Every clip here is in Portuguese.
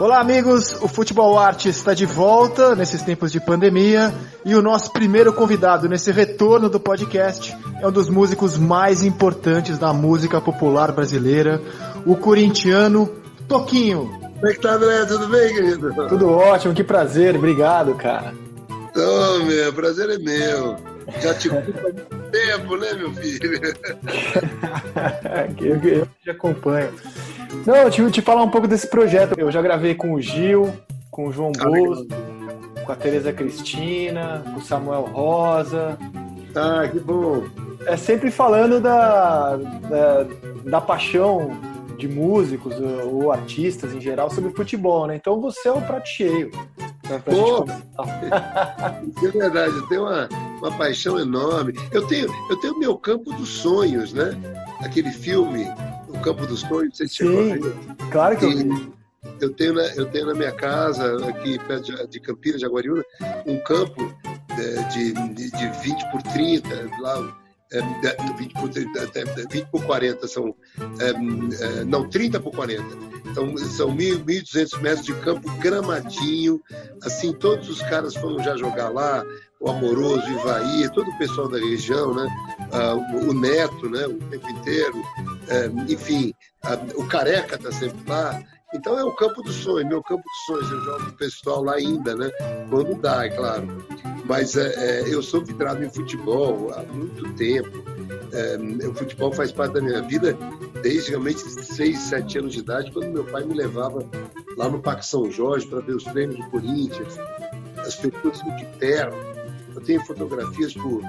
Olá, amigos! O Futebol Arte está de volta nesses tempos de pandemia e o nosso primeiro convidado nesse retorno do podcast é um dos músicos mais importantes da música popular brasileira, o corintiano Toquinho. Como é que tá, André? Tudo bem, querido? Tudo ótimo, que prazer, obrigado, cara. Ô, meu, prazer é meu. Já te culpa há muito tempo, né, meu filho? eu, eu te acompanho. Não, eu te, te falar um pouco desse projeto. Eu já gravei com o Gil, com o João ah, Bosco, com a Tereza Cristina, com o Samuel Rosa. Ah, que bom. É sempre falando da, da, da paixão de músicos ou artistas em geral sobre futebol, né? Então você é o prato cheio. Né, Pô, é verdade, eu tenho uma, uma paixão enorme. Eu tenho, eu tenho meu campo dos sonhos, né? Aquele filme, O Campo dos Sonhos, você Sim, claro que eu vi. Eu tenho, na, eu tenho na minha casa, aqui perto de, Campinas, de Aguariúna, um campo é, de, de, de 20 por 30, lá é, 20, por 30, 20 por 40, são, é, é, não, 30 por 40. Então, são 1.200 metros de campo gramadinho, assim, todos os caras foram já jogar lá, o Amoroso, o Ivaí, todo o pessoal da região, né? Ah, o Neto, né? O tempo inteiro, é, enfim, o Careca está sempre lá. Então é o campo dos sonhos, meu campo dos sonhos. Eu jogo o pessoal lá ainda, né? Quando dá, é claro. Mas é, é, eu sou vidrado em futebol há muito tempo. O futebol faz parte da minha vida desde realmente 6, 7 anos de idade, quando meu pai me levava lá no Parque São Jorge para ver os treinos do Corinthians, as pessoas de terno. Eu tenho fotografias com,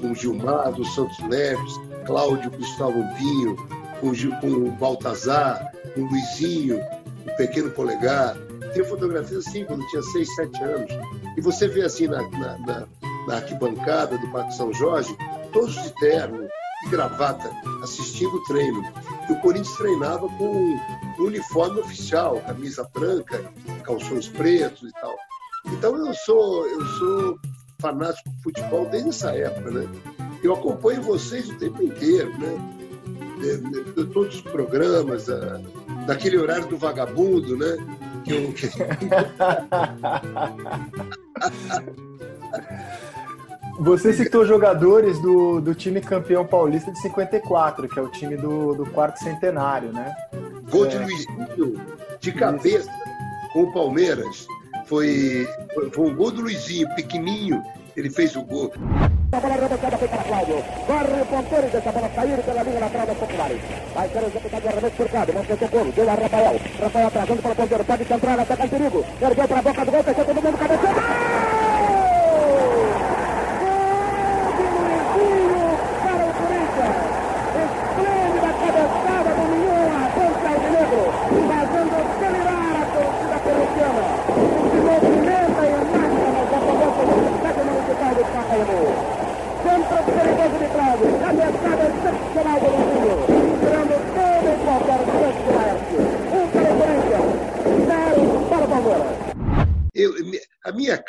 com Gilmar, dos Santos Neves, Cláudio Gustavo Pinho, com, o Baltazar, com o Luizinho, o Pequeno Polegar. Tem fotografias assim, quando tinha 6, 7 anos. E você vê assim na, na, na, na arquibancada do Parque São Jorge, todos de terno e gravata, assistindo o treino. E o Corinthians treinava com uniforme oficial, camisa branca, calções pretos e tal. Então eu sou, eu sou fanático por futebol desde essa época, né? Eu acompanho vocês o tempo inteiro, né? de, de, todos os programas, a, daquele horário do vagabundo, né? Que eu... Você citou jogadores do, do time campeão paulista de 54, que é o time do, do quarto centenário, né? Gol de é... Luizinho, de cabeça, com o Palmeiras. Foi, foi, foi um gol do Luizinho, pequenininho, ele fez o gol. A bola rebocada foi para Cláudio. O ponteiro deixa a bola cair pela linha lateral. Vai ser executado o arremesso por Cláudio. Gol. Deu a Rafael. Rafael atrasando para o ponteiro. Pode centrar, ataca em perigo. Ergueu para a boca do gol. Fechou todo mundo.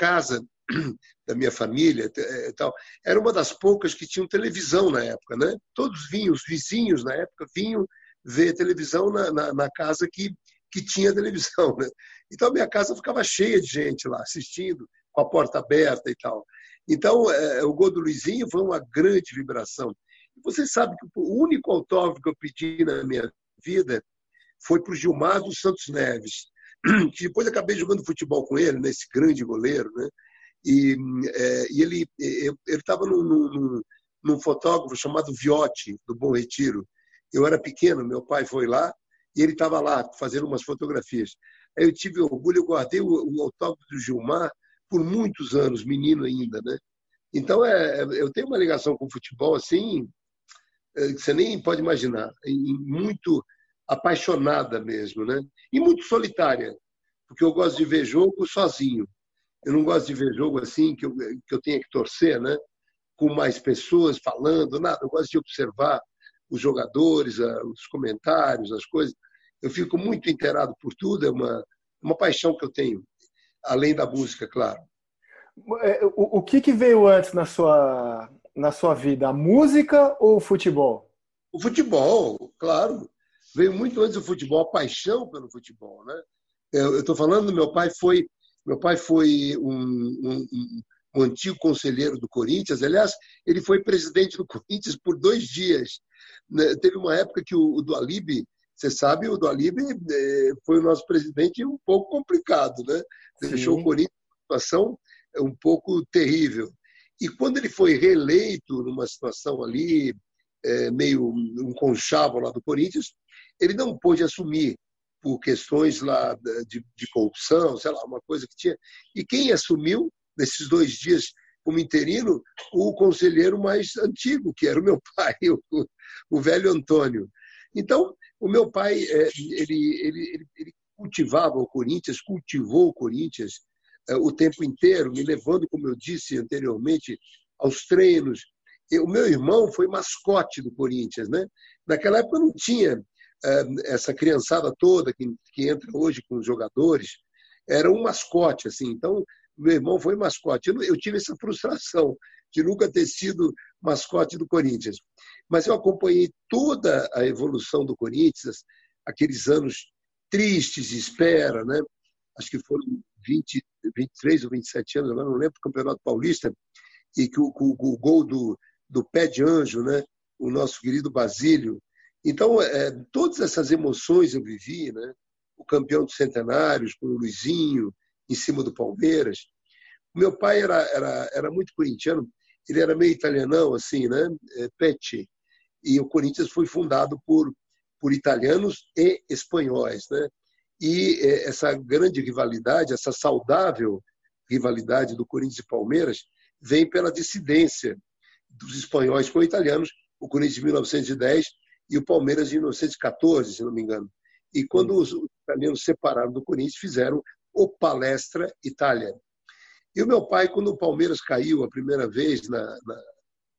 Casa, da minha família eh, tal, era uma das poucas que tinham televisão na época, né? Todos vinham, os vizinhos na época vinham ver televisão na, na, na casa que, que tinha televisão, né? Então a minha casa ficava cheia de gente lá assistindo, com a porta aberta e tal. Então, é, o gol do Luizinho foi uma grande vibração. Você sabe que o único autógrafo que eu pedi na minha vida foi para o Gilmar dos Santos Neves, que depois acabei jogando futebol com ele, né, grande goleiro, né? E, é, e ele estava num, num, num, fotógrafo chamado Viotti, do Bom Retiro. Eu era pequeno, meu pai foi lá e ele estava lá fazendo umas fotografias. Aí eu tive orgulho, eu guardei o, o autógrafo do Gilmar por muitos anos, menino ainda, né? Então, é, eu tenho uma ligação com o futebol assim, é, que você nem pode imaginar, muito apaixonada mesmo, né? E muito solitária, porque eu gosto de ver jogo sozinho. Eu não gosto de ver jogo assim, que eu, que eu tenha que torcer, né? Com mais pessoas falando, nada. Eu gosto de observar os jogadores, os comentários, as coisas. Eu fico muito inteirado por tudo, é uma, uma paixão que eu tenho além da música, claro. É, o, o que, que veio antes na sua, na sua vida, a música ou o futebol? O futebol, claro. Veio muito antes do futebol, a paixão pelo futebol, né? Eu estou falando, meu pai foi, meu pai foi um, um, um, antigo conselheiro do Corinthians. Aliás, ele foi presidente do Corinthians por dois dias. Né? Teve uma época que o, o Dualib, você sabe, o Dualib é, foi o nosso presidente um pouco complicado, né? Deixou Sim. o Corinthians numa situação um pouco terrível. E quando ele foi reeleito numa situação ali, é, meio um conchavo lá do Corinthians, ele não pôde assumir por questões lá de, de, corrupção, sei lá, uma coisa que tinha. E quem assumiu nesses dois dias como interino? O conselheiro mais antigo, que era o meu pai, o, o velho Antônio. Então, o meu pai, é, ele, ele, ele cultivava o Corinthians, cultivou o Corinthians é, o tempo inteiro, me levando, como eu disse anteriormente, aos treinos. O meu irmão foi mascote do Corinthians, né? Naquela época não tinha essa criançada toda que, que entra hoje com os jogadores, era um mascote, assim. Então, meu irmão foi mascote. Eu, eu tive essa frustração de nunca ter sido mascote do Corinthians. Mas eu acompanhei toda a evolução do Corinthians, aqueles anos tristes de espera, né? Acho que foram 20, 23 ou 27 anos, agora não lembro, do Campeonato Paulista, e que o, o, o gol do, do pé de anjo, né? o nosso querido Basílio, então, é, todas essas emoções eu vivi, né? O campeão dos centenários, com o Luizinho, em cima do Palmeiras. Meu pai era, era, era muito corintiano, ele era meio italianão, assim, né? É, Pecci. E o Corinthians foi fundado por, por italianos e espanhóis, né? E é, essa grande rivalidade, essa saudável rivalidade do Corinthians e Palmeiras, vem pela dissidência dos espanhóis com italianos. O Corinthians de 1910 e o Palmeiras em 1914, se não me engano. E quando os italianos se separaram do Corinthians, fizeram o Palestra Itália. E o meu pai, quando o Palmeiras caiu a primeira vez na, na,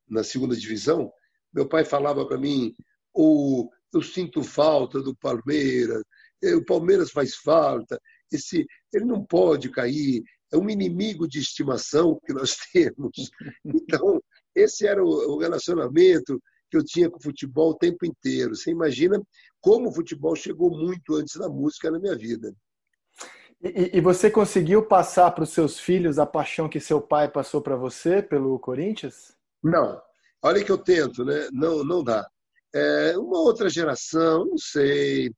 na segunda divisão, meu pai falava para mim: oh, eu sinto falta do Palmeiras, eh, o Palmeiras faz falta, esse, ele não pode cair, é um inimigo de estimação que nós temos. Então, esse era o relacionamento que eu tinha com o futebol o tempo inteiro. Você imagina como o futebol chegou muito antes da música na minha vida. E, e você conseguiu passar para os seus filhos a paixão que seu pai passou para você pelo Corinthians? Não. Olha que eu tento, né? Não, não dá. É uma outra geração, não sei.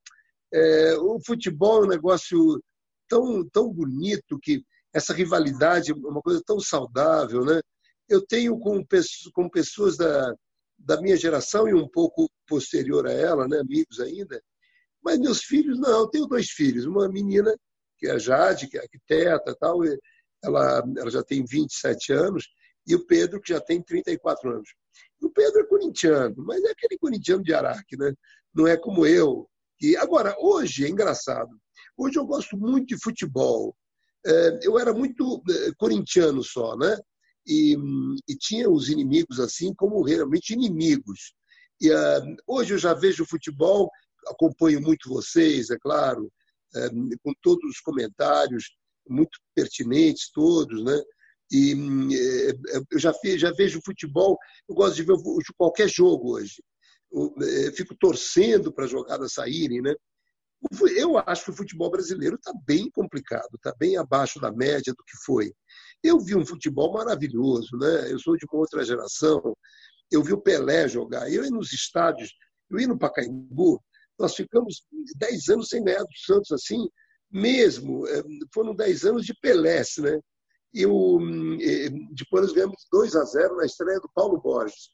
É, o futebol é um negócio tão, tão bonito que essa rivalidade é uma coisa tão saudável, né? Eu tenho com, com pessoas da, da minha geração e um pouco posterior a ela, né, amigos ainda. Mas meus filhos, não, eu tenho dois filhos. Uma menina, que é a Jade, que é arquiteta tal, ela, ela já tem 27 anos, e o Pedro, que já tem 34 anos. O Pedro é corintiano, mas é aquele corintiano de Araque, né? não é como eu. E, agora, hoje é engraçado. Hoje eu gosto muito de futebol. É, eu era muito é, corintiano só, né? E, e tinha os inimigos assim como realmente inimigos. E uh, hoje eu já vejo futebol, acompanho muito vocês, é claro, uh, com todos os comentários muito pertinentes todos, né? E uh, eu já, já vejo futebol, eu gosto de ver qualquer jogo hoje. Eu, eu fico torcendo para as jogadas saírem, né? Eu acho que o futebol brasileiro está bem complicado, está bem abaixo da média do que foi. Eu vi um futebol maravilhoso, né? Eu sou de uma outra geração. Eu vi o Pelé jogar. Eu ia nos estádios, eu ia no Pacaembu, nós ficamos 10 anos sem ganhar do Santos assim, mesmo. Eh, foram 10 anos de Pelé, né? E o, eh, depois nós ganhamos 2 a 0 na estreia do Paulo Borges.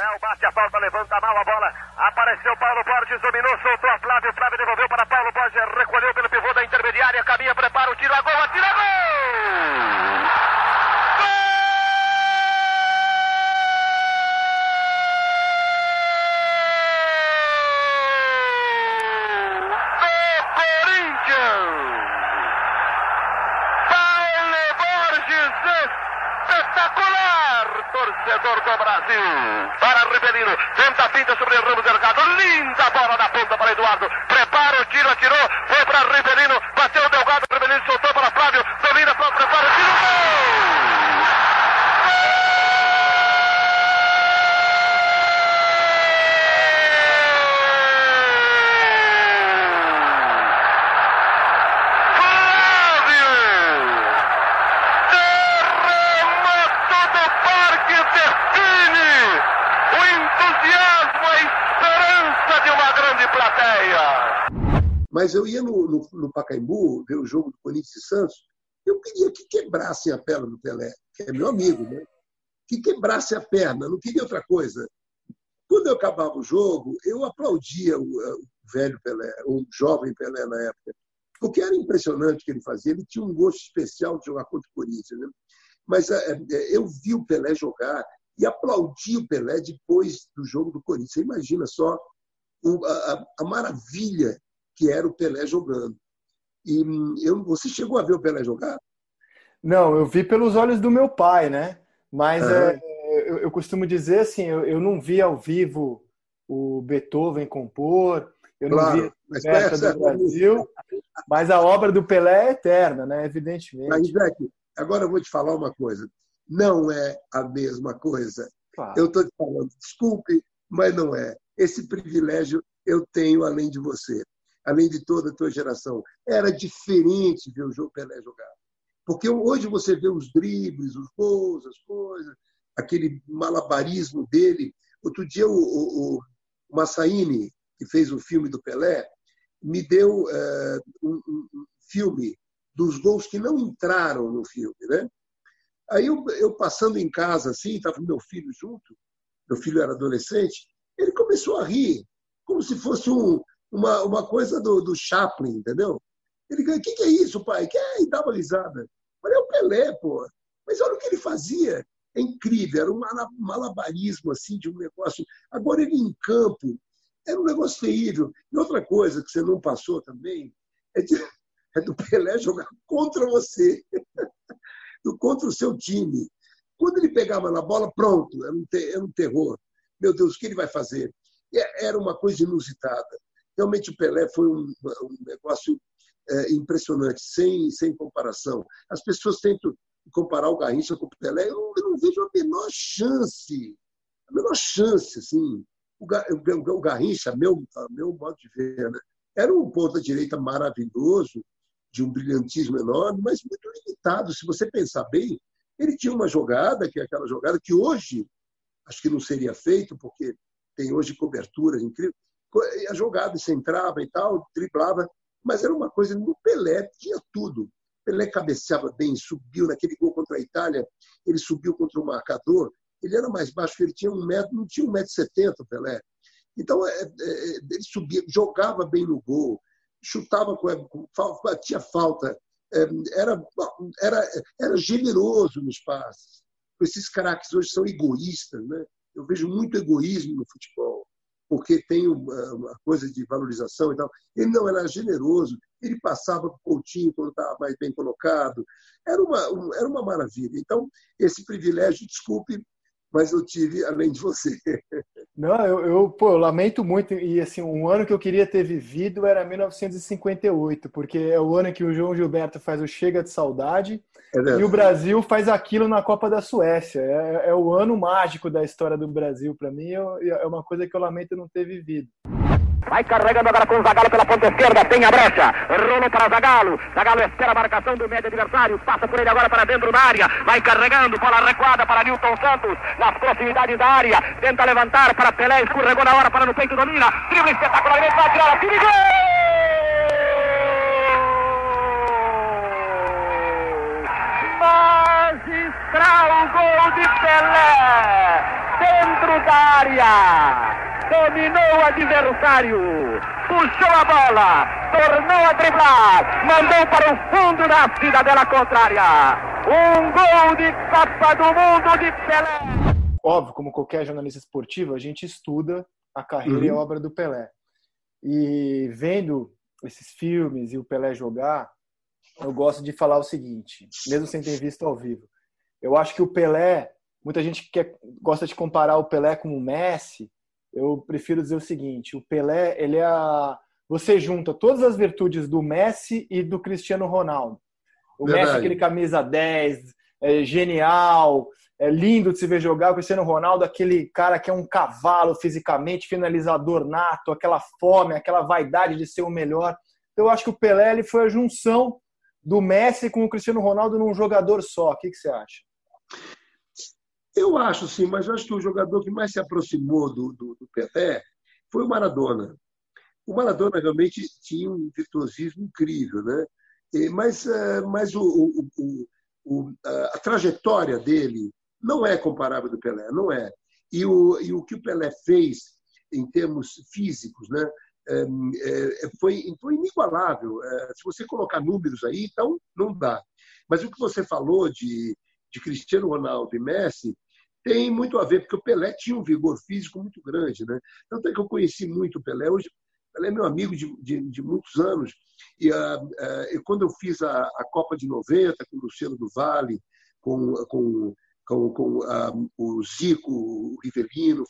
É, o bate a falta, levanta mal a bola. Apareceu Paulo Borges, dominou, soltou a Flávio. Flávio devolveu para Paulo Borges, recolheu pelo pivô da intermediária. Caminha, prepara o tiro, a gol, atira gol! Torcedor do Brasil. Para Rivelino, tenta a pinta sobre o Ramos Delgado. Linda bola na ponta para Eduardo. Prepara o tiro, atirou. Foi para Rivelino, bateu o Delgado. Rivelino soltou para Flávio. Domina, prepara o tiro. Gol! Mas eu ia no, no, no Pacaembu ver o jogo do Corinthians e Santos, eu queria que quebrassem a perna do Pelé, que é meu amigo, né? que quebrasse a perna, não queria outra coisa. Quando eu acabava o jogo, eu aplaudia o, o velho Pelé, o jovem Pelé na época, porque era impressionante o que ele fazia. Ele tinha um gosto especial de jogar contra o Corinthians. Né? Mas é, é, eu vi o Pelé jogar e aplaudi o Pelé depois do jogo do Corinthians. Você imagina só a, a maravilha que era o Pelé jogando. E hum, eu, você chegou a ver o Pelé jogar? Não, eu vi pelos olhos do meu pai, né? Mas uhum. é, eu, eu, costumo dizer assim, eu, eu, não vi ao vivo o Beethoven compor, eu não claro, vi a festa do Brasil, mas a obra do Pelé é eterna, né? Evidentemente. Mas, Jack, agora eu vou te falar uma coisa. Não é a mesma coisa. Claro. Eu estou te falando, desculpe, mas não é. Esse privilégio eu tenho além de você, além de toda a tua geração. Era diferente ver o Pelé jogar. Porque hoje você vê os dribles, os gols, as coisas, aquele malabarismo dele. Outro dia o, o, o Massaini, que fez o filme do Pelé, me deu é, um, um, filme dos gols que não entraram no filme, né? Aí eu, eu passando em casa assim, estava meu filho junto, meu filho era adolescente, ele começou a rir, como se fosse um, uma, uma coisa do, do Chaplin, entendeu? Ele o que, que é isso, pai? Que é? E dava risada. Falei, é o Pelé, pô. Mas olha o que ele fazia. É incrível, era um malabarismo assim de um negócio. Agora ele em campo, era um negócio terrível. E outra coisa que você não passou também é, de, é do Pelé jogar contra você, contra o seu time. Quando ele pegava na bola, pronto, era um, era um terror. Meu Deus, o que ele vai fazer? Era uma coisa inusitada. Realmente o Pelé foi um, um negócio é, impressionante, sem, sem comparação. As pessoas tentam comparar o Garrincha com o Pelé, eu, eu não vejo a menor chance, a menor chance, assim. O, o, o Garrincha, meu, meu modo de ver, né? era um ponta-direita maravilhoso, de um brilhantismo enorme, mas muito limitado. Se você pensar bem, ele tinha uma jogada, que é aquela jogada que hoje acho que não seria feito, porque tem hoje coberturas incríveis. A jogada se entrava e tal, driblava, mas era uma coisa no Pelé, tinha tudo. Pelé cabeceava bem, subiu naquele gol contra a Itália, ele subiu contra o marcador, ele era mais baixo, ele tinha um metro, não tinha um metro e setenta, Pelé. Então, é, é, ele subia, jogava bem no gol, chutava com, batia falta, é, era, era, era generoso nos passes. Esses craques hoje são egoístas, né? Eu vejo muito egoísmo no futebol porque tem uma, coisa de valorização e tal. Ele não era generoso, ele passava com o Coutinho quando estava mais bem colocado. Era uma, um, era uma maravilha. Então, esse privilégio, desculpe, mas eu tive além de você. Não, eu, eu, pô, eu lamento muito. E assim, um ano que eu queria ter vivido era 1958, porque é o ano que o João Gilberto faz o Chega de Saudade é e o Brasil faz aquilo na Copa da Suécia. É, é o ano mágico da história do Brasil para mim. É uma coisa que eu lamento não ter vivido. Vai carregando agora com o Zagalo pela ponta esquerda, tem a brecha, rolou para Zagalo, Zagalo espera a marcação do médio adversário, passa por ele agora para dentro da área, vai carregando, bola recuada para Newton Santos, nas proximidades da área, tenta levantar para Pelé, escorregou na hora para no peito, domina, drible espetacular, vai tirar a tira Magistral gol de Pelé, dentro da área dominou o adversário, puxou a bola, tornou a driblar, mandou para o fundo da cidadela contrária. Um gol de Copa do Mundo de Pelé. Óbvio, como qualquer jornalista esportivo, a gente estuda a carreira uhum. e a obra do Pelé. E vendo esses filmes e o Pelé jogar, eu gosto de falar o seguinte, mesmo sem ter visto ao vivo. Eu acho que o Pelé, muita gente quer, gosta de comparar o Pelé com o Messi, eu prefiro dizer o seguinte: o Pelé, ele é a... você junta todas as virtudes do Messi e do Cristiano Ronaldo. O Verdade. Messi, aquele camisa 10, é genial, é lindo de se ver jogar. O Cristiano Ronaldo, aquele cara que é um cavalo fisicamente, finalizador nato, aquela fome, aquela vaidade de ser o melhor. Então, eu acho que o Pelé ele foi a junção do Messi com o Cristiano Ronaldo num jogador só. O que, que você acha? Eu acho sim, mas eu acho que o jogador que mais se aproximou do, do, do Pelé foi o Maradona. o Maradona realmente tinha um virtuosismo incrível, né? mas é, mas o, o, o, a trajetória dele não é comparável do Pelé, não é. E o, e o que o Pelé fez em termos físicos, né? É, é, foi, inigualável. Se você colocar números aí, então não dá. Mas o que você falou de, de Cristiano Ronaldo e Messi tem muito a ver, porque o Pelé tinha um vigor físico muito grande. Né? Tanto é que eu conheci muito o Pelé. Hoje, Pelé é meu amigo de, de, de muitos anos. E uh, uh, quando eu fiz a, a, Copa de 90 com o Luciano do Vale, com, com, com, com uh, o Zico, o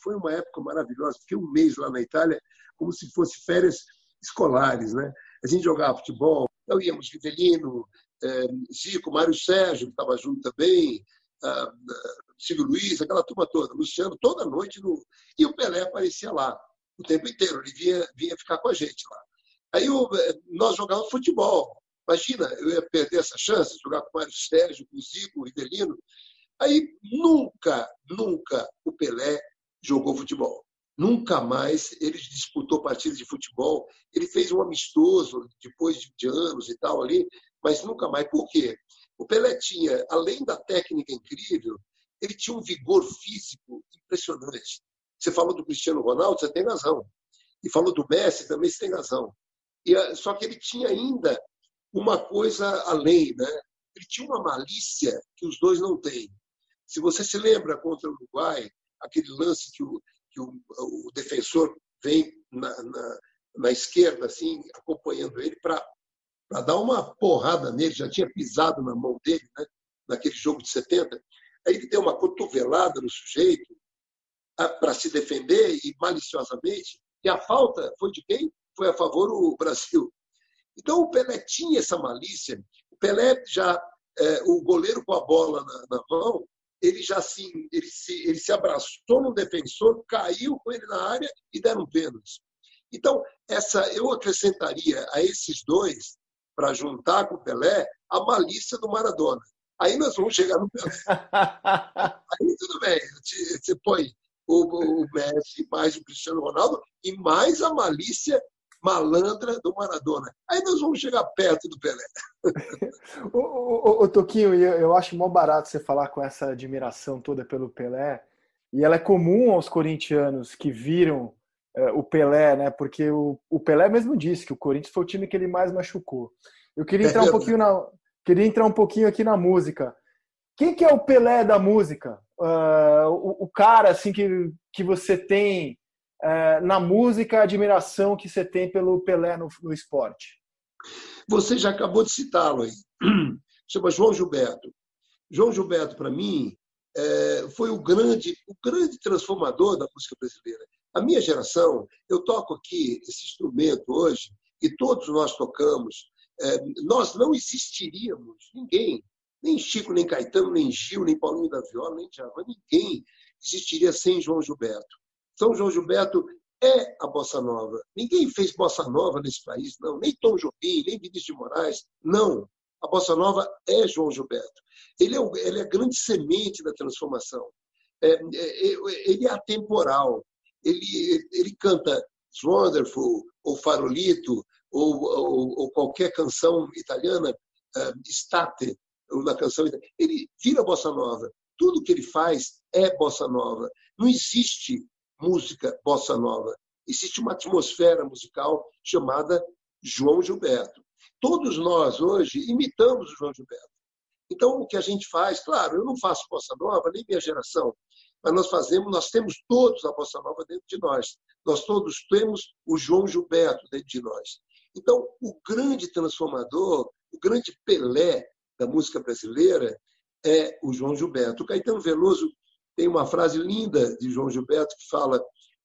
foi uma época maravilhosa. Fiquei um mês lá na Itália, como se fosse férias escolares. Né? A gente jogava futebol, então íamos Rivelino, eh, Zico, Mário Sérgio, que estava junto também, Silvio Luiz, aquela turma toda, Luciano, toda noite. No... E o Pelé aparecia lá o tempo inteiro, ele vinha, vinha ficar com a gente lá. Aí eu, eh, nós jogávamos futebol. Imagina, eu ia perder essa chance jogar com o Mário Sérgio, com o Zico, o Rivelino. Aí nunca, nunca o Pelé jogou futebol. Nunca mais ele disputou partidas de futebol. Ele fez um amistoso depois de anos e tal ali, mas nunca mais. Por quê? O Pelé tinha, além da técnica incrível, ele tinha um vigor físico impressionante. Você falou do Cristiano Ronaldo, você tem razão. E falou do Messi, também você tem razão. E, só que ele tinha ainda uma coisa além, né? Ele tinha uma malícia que os dois não têm. Se você se lembra contra o Uruguai, aquele lance que o, que o, o defensor vem na, na, na, esquerda, assim, acompanhando ele para dar uma porrada nele, já tinha pisado na mão dele, né? naquele jogo de 70. Aí ele deu uma cotovelada no sujeito para se defender e maliciosamente. E a falta foi de quem? Foi a favor do Brasil. Então o Pelé tinha essa malícia. O Pelé já, é, o goleiro com a bola na, na mão, ele já assim, ele se, ele se abraçou no defensor, caiu com ele na área e deram pênalti. Então, essa eu acrescentaria a esses dois, para juntar com o Pelé, a malícia do Maradona. Aí nós vamos chegar no Pelé. Aí tudo bem, você põe o, o Messi mais o Cristiano Ronaldo e mais a malícia malandra do Maradona. Aí nós vamos chegar perto do Pelé. o, o, o, Toquinho, eu acho mó barato você falar com essa admiração toda pelo Pelé. E ela é comum aos corintianos que viram é, o Pelé, né? Porque o, o Pelé mesmo disse que o Corinthians foi o time que ele mais machucou. Eu queria entrar um pouquinho na, queria entrar um pouquinho aqui na música. Quem que é o Pelé da música? Uh, o, o, cara assim que, que você tem uh, na música, a admiração que você tem pelo Pelé no, no esporte? Você já acabou de citá-lo aí. Chama João Gilberto. João Gilberto, para mim, é, foi o grande, o grande transformador da música brasileira. A minha geração, eu toco aqui esse instrumento hoje, e todos nós tocamos, é, nós não existiríamos, ninguém, nem Chico, nem Caetano, nem Gil, nem Paulinho da Viola, nem Djavan, ninguém existiria sem João Gilberto. São João Gilberto é a bossa nova. Ninguém fez bossa nova nesse país, não. Nem Tom Jobim, nem Vinícius de Moraes, não. A bossa nova é João Gilberto. Ele é, ele é a grande semente da transformação. É, é, é, ele é atemporal. Ele, ele canta It's Wonderful, ou Farolito, ou, ou, ou qualquer canção italiana, uh, State, uma canção. Ele vira bossa nova. Tudo que ele faz é bossa nova. Não existe música bossa nova. Existe uma atmosfera musical chamada João Gilberto. Todos nós hoje imitamos o João Gilberto. Então, o que a gente faz, claro, eu não faço bossa nova, nem minha geração, mas nós fazemos, nós temos todos a bossa nova dentro de nós. Nós todos temos o João Gilberto dentro de nós. Então, o grande transformador, o grande Pelé da música brasileira é o João Gilberto. O Caetano Veloso tem uma frase linda de João Gilberto que fala: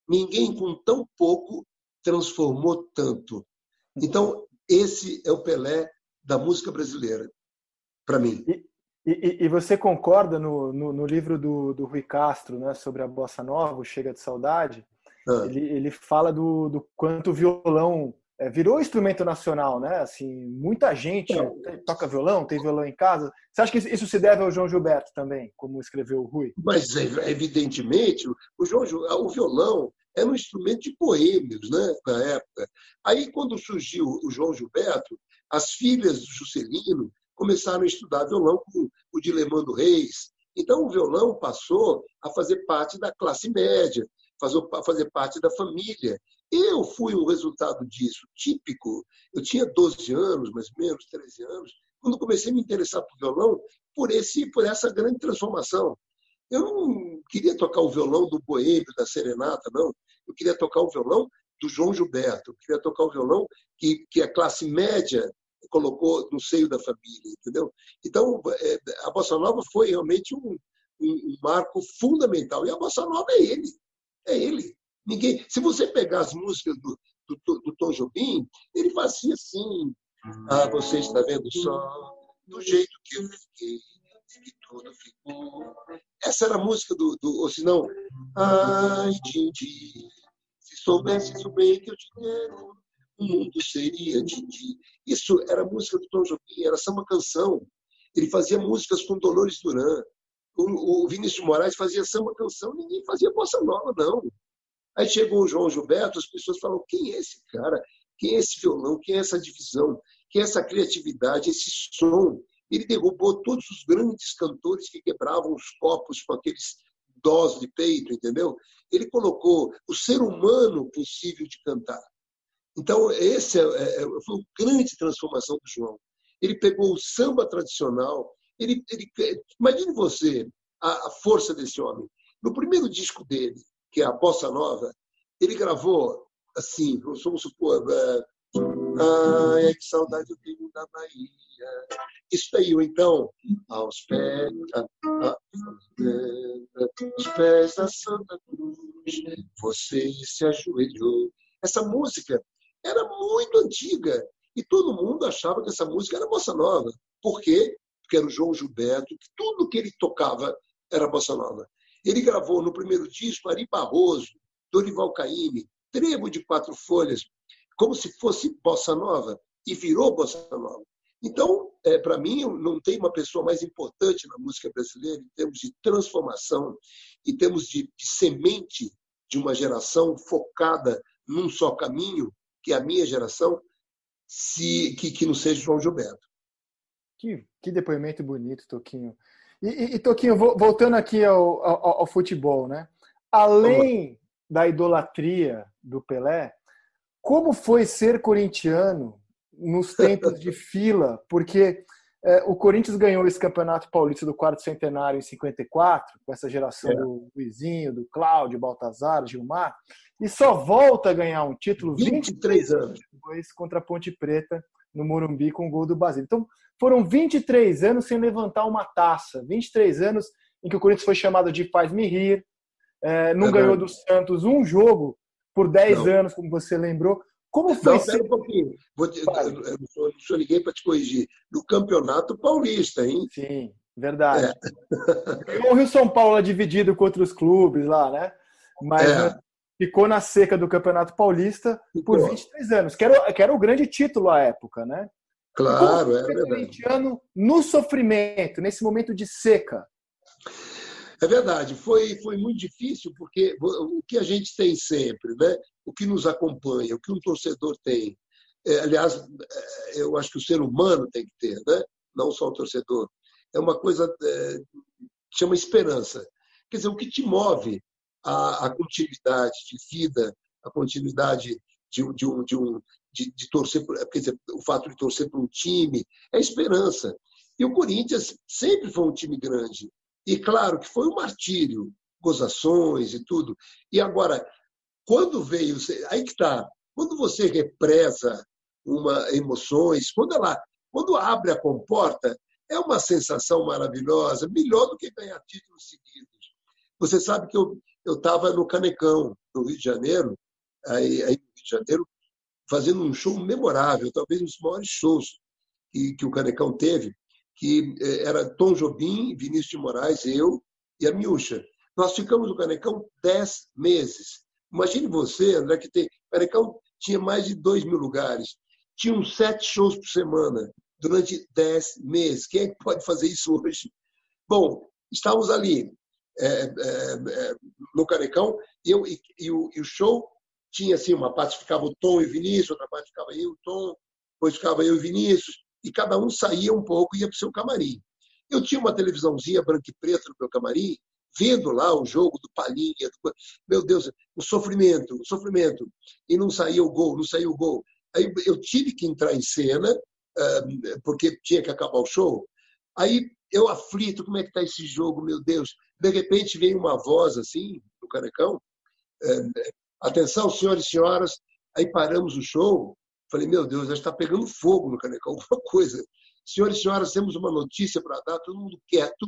Ninguém com tão pouco transformou tanto. Então, esse é o Pelé da música brasileira, para mim. E, e, e, você concorda no, no, no, livro do, do Rui Castro, né, sobre a bossa nova, o Chega de Saudade? Ah. Ele, ele fala do, do quanto o violão é, virou instrumento nacional, né? Assim, muita gente toca violão, tem violão em casa. Você acha que isso se deve ao João Gilberto também, como escreveu o Rui? Mas evidentemente, o João, o violão era um instrumento de boêmios né, na época. Aí, quando surgiu o João Gilberto, as filhas do Juscelino começaram a estudar violão com o Dilemando Reis. Então, o violão passou a fazer parte da classe média, a fazer parte da família. Eu fui um resultado disso, típico. Eu tinha 12 anos, mais ou menos, 13 anos, quando comecei a me interessar por violão, por, esse, por essa grande transformação. Eu não queria tocar o violão do Boêmio, da Serenata, não. Eu queria tocar o violão do João Gilberto. Eu queria tocar o violão que, que a classe média colocou no seio da família, entendeu? Então, é, a Bossa Nova foi realmente um, um, um marco fundamental. E a Bossa Nova é ele. É ele. Ninguém. Se você pegar as músicas do, do, do Tom Jobim, ele fazia assim. Ah, você está vendo só do jeito que eu fiquei, que tudo ficou. Essa era a música do. do ou se não, ai, Dindi, se soubesse isso bem que eu te quero, o mundo seria Dindi. Isso era música do Tom Jobim, era só uma canção. Ele fazia músicas com Dolores Duran. O, Vinícius Moraes fazia samba canção, ninguém fazia bossa nova, não. Aí chegou o João Gilberto, as pessoas falam: quem é esse cara? Quem é esse violão? Quem é essa divisão? Quem é essa criatividade, esse som? Ele derrubou todos os grandes cantores que quebravam os copos com aqueles dós de peito, entendeu? Ele colocou o ser humano possível de cantar. Então, esse é, é, foi uma grande transformação do João. Ele pegou o samba tradicional. Ele, ele imagine você a, a força desse homem. No primeiro disco dele, que é a Bossa Nova, ele gravou assim, vamos supor, é, ai, que saudade eu tenho da Bahia. Isso aí, então, aos pés, aos pés da Santa Cruz, você se ajoelhou. Essa música era muito antiga e todo mundo achava que essa música era bossa nova. Por Porque era o João Gilberto, que tudo que ele tocava era bossa nova. Ele gravou no primeiro disco Ari Barroso, Dorival Caymmi, Trevo de Quatro Folhas, como se fosse bossa nova, e virou bossa nova. Então, é, para mim, não tem uma pessoa mais importante na música brasileira em termos de transformação, em termos de, de semente de uma geração focada num só caminho, que é a minha geração, se, que, que não seja João Gilberto. Que, que depoimento bonito, Toquinho. E, e, e Toquinho, voltando aqui ao, ao, ao, futebol, né? Além da idolatria do Pelé, como foi ser corintiano nos tempos de fila? Porque é, o Corinthians ganhou esse campeonato paulista do quarto centenário em 54, com essa geração é. do Luizinho, do Cláudio, Baltazar, Gilmar, e só volta a ganhar um título 23 anos depois contra a Ponte Preta no Morumbi com o gol do Basílio. Então, foram 23 anos sem levantar uma taça, 23 anos em que o Corinthians foi chamado de faz-me rir, é, não é ganhou do Santos um jogo por 10 não. anos, como você lembrou. Como foi não, ser... um pouquinho. Vou te, eu só liguei para te corrigir. No Campeonato Paulista, hein? Sim, verdade. É. O Rio São Paulo é dividido com outros clubes lá, né? Mas é. ficou na seca do Campeonato Paulista ficou. por 23 anos, que era, que era o grande título à época, né? Claro, é verdade. no sofrimento, nesse momento de seca. É verdade, foi, foi muito difícil, porque o que a gente tem sempre, né? o que nos acompanha, o que um torcedor tem. É, aliás, é, eu acho que o ser humano tem que ter, né? não só o torcedor. É uma coisa é, que chama esperança. Quer dizer, o que te move a, a continuidade de vida, a continuidade de, de, um, de, um, de, de torcer, quer dizer, o fato de torcer para um time, é esperança. E o Corinthians sempre foi um time grande. E claro que foi um martírio, gozações e tudo. E agora, quando veio. Aí que está. Quando você represa uma emoções, quando ela quando abre a comporta, é uma sensação maravilhosa, melhor do que ganhar títulos seguidos. Você sabe que eu estava no Canecão, no Rio de Janeiro, aí, aí, no Rio de Janeiro, fazendo um show memorável, talvez um dos maiores shows que, que o Canecão teve, que eh, era Tom Jobim, Vinícius de Moraes, eu e a Miúcha. Nós ficamos no Canecão dez meses. Imagine você, André, que tem. O Canecão tinha mais de dois mil lugares. Tinham sete shows por semana, durante dez meses. Quem é que pode fazer isso hoje? Bom, estávamos ali. é, é, no Canecão, e, eu, e, e, o, e, o, show tinha assim, uma parte ficava o Tom e o Vinícius, outra parte ficava eu e o Tom, depois ficava eu e o Vinícius, e cada um saía um pouco e ia para o seu camarim. Eu tinha uma televisãozinha branca e preta no meu camarim, vendo lá o jogo do Palinha, do... meu Deus, o sofrimento, o sofrimento, e não saía o gol, não saía o gol. Aí eu tive que entrar em cena, porque tinha que acabar o show. Aí eu aflito, como é que está esse jogo, meu Deus? De repente vem uma voz assim, do Canecão, atenção, senhores e senhoras, aí paramos o show, falei, meu Deus, já está pegando fogo no Canecão, alguma coisa. Senhores e senhoras, temos uma notícia para dar, todo mundo quieto,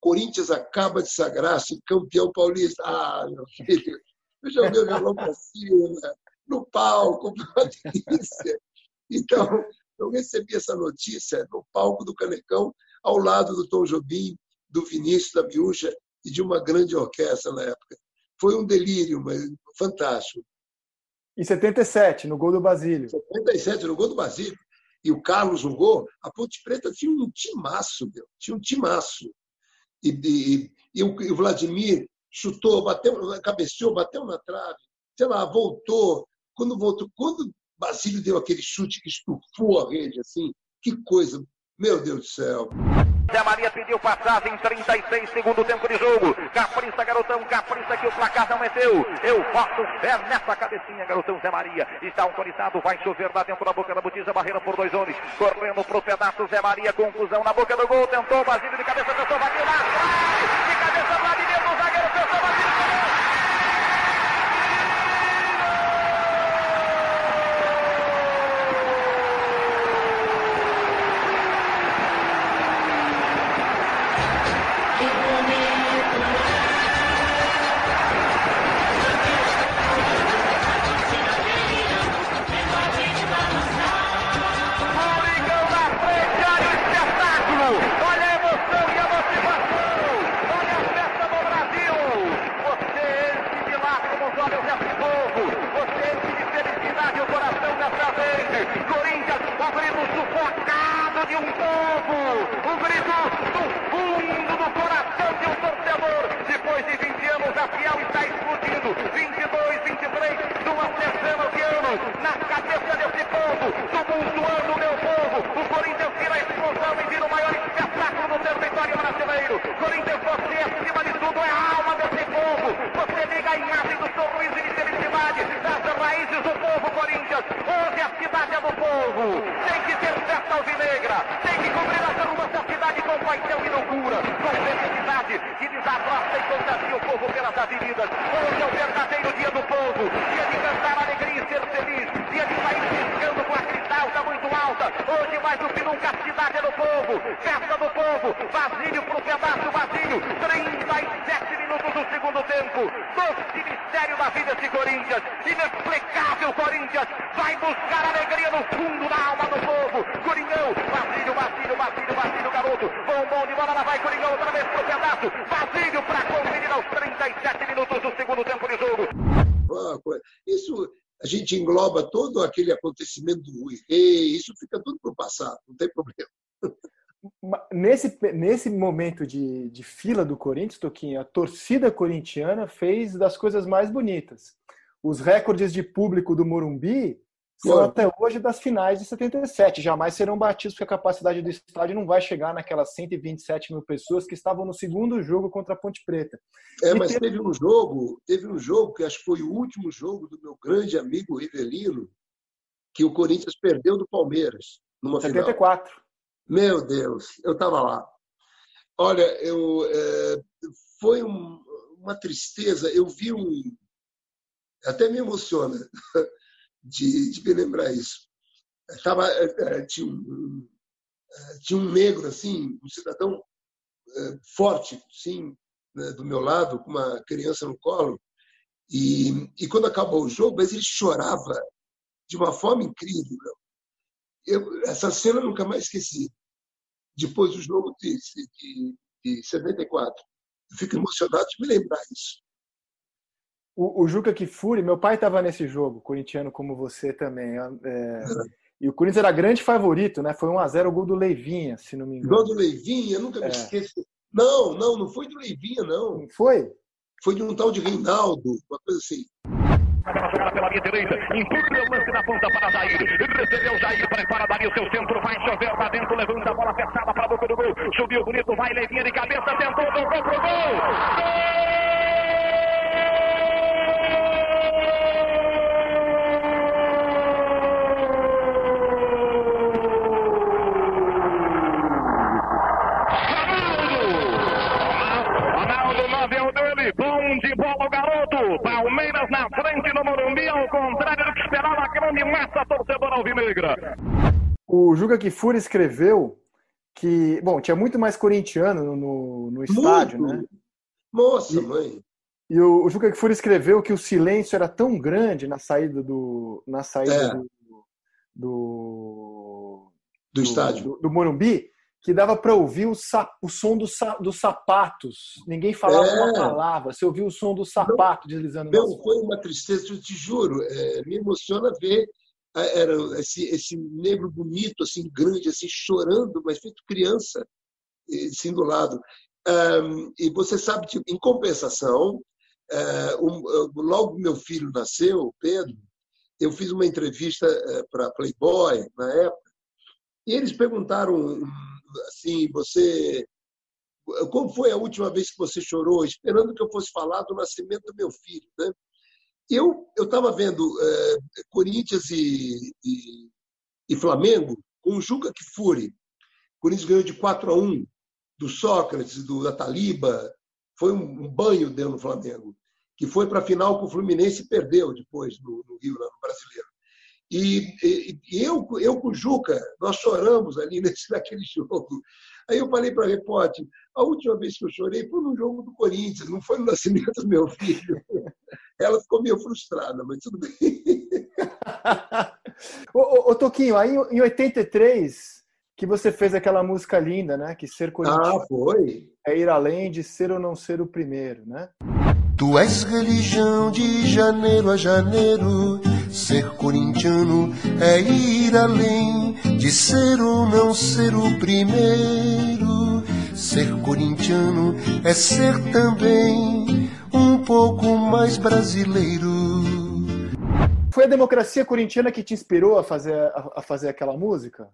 Corinthians acaba de sagrar-se campeão paulista. Ah, meu filho, eu joguei o violão para cima, no palco, uma delícia. Então, eu recebi essa notícia no palco do Canecão, ao lado do Tom Jobim, do Vinícius da Miúcha e de uma grande orquestra na época. Foi um delírio, mas fantástico. Em 77, no gol do Basílio. 77, no gol do Basílio. E o Carlos no gol, a Ponte Preta tinha um timaço, meu. Tinha um timaço e, e, e, o, e o Vladimir chutou, bateu, cabeceou, bateu na trave, sei lá, voltou. Quando voltou, quando Basílio deu aquele chute que estufou a rede, assim, que coisa, meu Deus do céu. Zé Maria pediu passagem em 36 segundo tempo de jogo. Capriça, garotão, capriça que o placar não meteu. Eu boto fé nessa cabecinha, garotão Zé Maria. Está autorizado, vai chover lá dentro da boca da botija, barreira por dois homens. Correndo pro pedaço, Zé Maria, conclusão na boca do gol. Tentou, Basílio de cabeça, tentou, bateu lá. De cabeça, Vladimir, do de um povo, o um grito do fundo do coração de um torcedor. Depois de 20 anos, a Fiel está explodindo. 22, 23, duas dezenas de anos na cabeça desse povo, tumultuando o meu povo, o Corinthians tira a explosão e vira o maior espetáculo do território brasileiro. Corinthians, você acima de tudo é a alma desse povo. Você liga a imagem do sorriso e de felicidade das raízes do povo Corinthians. Hoje a cidade é do povo. Tem que ter festa alvinegra. Tem que cobrir a turma da cidade com paixão e loucura. Com felicidade que desabrocha e contagia o povo pelas avenidas. Hoje é o verdadeiro dia do povo. Dia de cantar alegria e ser feliz. Dia de sair piscando com a muito alta. Hoje mais do que nunca a cidade é do povo, festa do povo. Basílio pro pedaço, Basílio. 37 minutos do segundo tempo. Doce mistério da vida esse Corinthians. Inexplicável Corinthians. Vai buscar alegria no fundo da alma do povo. Coringão, Basílio, Basílio, Basílio, Basílio, garoto. Bombom de bola, lá vai Coringão outra vez pro pedaço. Basílio para conferir aos 37 gente engloba todo aquele acontecimento do Rui Rei, isso fica tudo para o passado, não tem problema. Nesse, nesse momento de, de fila do Corinthians, Toquinho, a torcida corintiana fez das coisas mais bonitas. Os recordes de público do Morumbi são até hoje das finais de 77. Jamais serão batidos porque a capacidade do estádio não vai chegar naquelas 127 mil pessoas que estavam no segundo jogo contra a Ponte Preta. É, mas teve... teve um jogo, teve um jogo que acho que foi o último jogo do meu grande amigo Rivelino, que o Corinthians perdeu do Palmeiras numa 74. Final. Meu Deus, eu estava lá. Olha, eu é, foi um, uma tristeza. Eu vi um, até me emociona de, de me lembrar isso. Tava, é, é, tinha, um, é, tinha um negro, assim, um cidadão forte, sim, né, do meu lado, com uma criança no colo. E, e quando acabou o jogo, mas ele chorava de uma forma incrível. Eu, essa cena eu nunca mais esqueci. Depois do jogo de, de, de 74. Eu fico emocionado de me lembrar isso o, o Juca Kifuri, meu pai estava nesse jogo, corintiano como você também. É, e o Corinthians era grande favorito, né? Foi 1x0 o gol do Leivinha, se não me engano. Gol do Leivinha, nunca me é. esqueço. Não, não, não foi do Leivinha, não. Não foi? Foi de um tal de Reinaldo, uma coisa assim. Aquela jogada pela linha direita, empurra o lance na ponta para Jair. Recebeu Jair, prepara Dario, seu centro, vai chover lá dentro, levanta a bola fechada para a boca do gol. Subiu bonito, vai Leivinha de cabeça, tentou, tocou pro gol. Ronaldo, nove é o dele, bom de bola o garoto. Palmeiras na frente no Morumbi, ao contrário do grande massa torcedora alvinegra. O Juca Kifuri escreveu que, bom, tinha muito mais corintiano no, no, no estádio, Muito. né? Nossa, E- mãe. E o, o Juca Kfouri escreveu que o silêncio era tão grande na saída do na saída É. do, do, Do estádio. do, do Morumbi que dava para ouvir o, o som dos sa- dos sapatos. Ninguém falava É. uma palavra. Você ouvia o som do sapato deslizando no Meu, asfalto. foi uma tristeza, eu te juro. é, me emociona ver é, era esse, esse negro bonito, assim, grande, assim, chorando, mas feito criança, assim, do lado. Ahm, e você sabe, tipo, em compensação, é, um, logo meu filho nasceu, Pedro, eu fiz uma entrevista para Playboy, na época, e eles perguntaram assim, você como foi a última vez que você chorou, esperando que eu fosse falar do nascimento do meu filho, né? Eu estava vendo é, Corinthians e, e, e Flamengo com o Juca Kfouri. O Corinthians ganhou de 4 a 1 do Sócrates, do da Taliba, foi um, um banho dentro do Flamengo, que foi para a final com o Fluminense e perdeu depois no, no Rio, lá no Brasileiro. E, e, e eu, eu com o Juca, nós choramos ali nesse, naquele jogo. Aí eu falei para a repórter, a última vez que eu chorei foi no jogo do Corinthians, não foi no nascimento do meu filho. Ela ficou meio frustrada, mas tudo bem. ô, ô, ô, Toquinho, aí em 83 que você fez aquela música linda, né? Que ser corintiano Ah, foi? é ir além de ser ou não ser o primeiro, né? Tu és religião de janeiro a janeiro. Ser corintiano é ir além de ser ou não ser o primeiro. Ser corintiano é ser também um pouco mais brasileiro. Foi a democracia corintiana que te inspirou a fazer, a, fazer aquela música?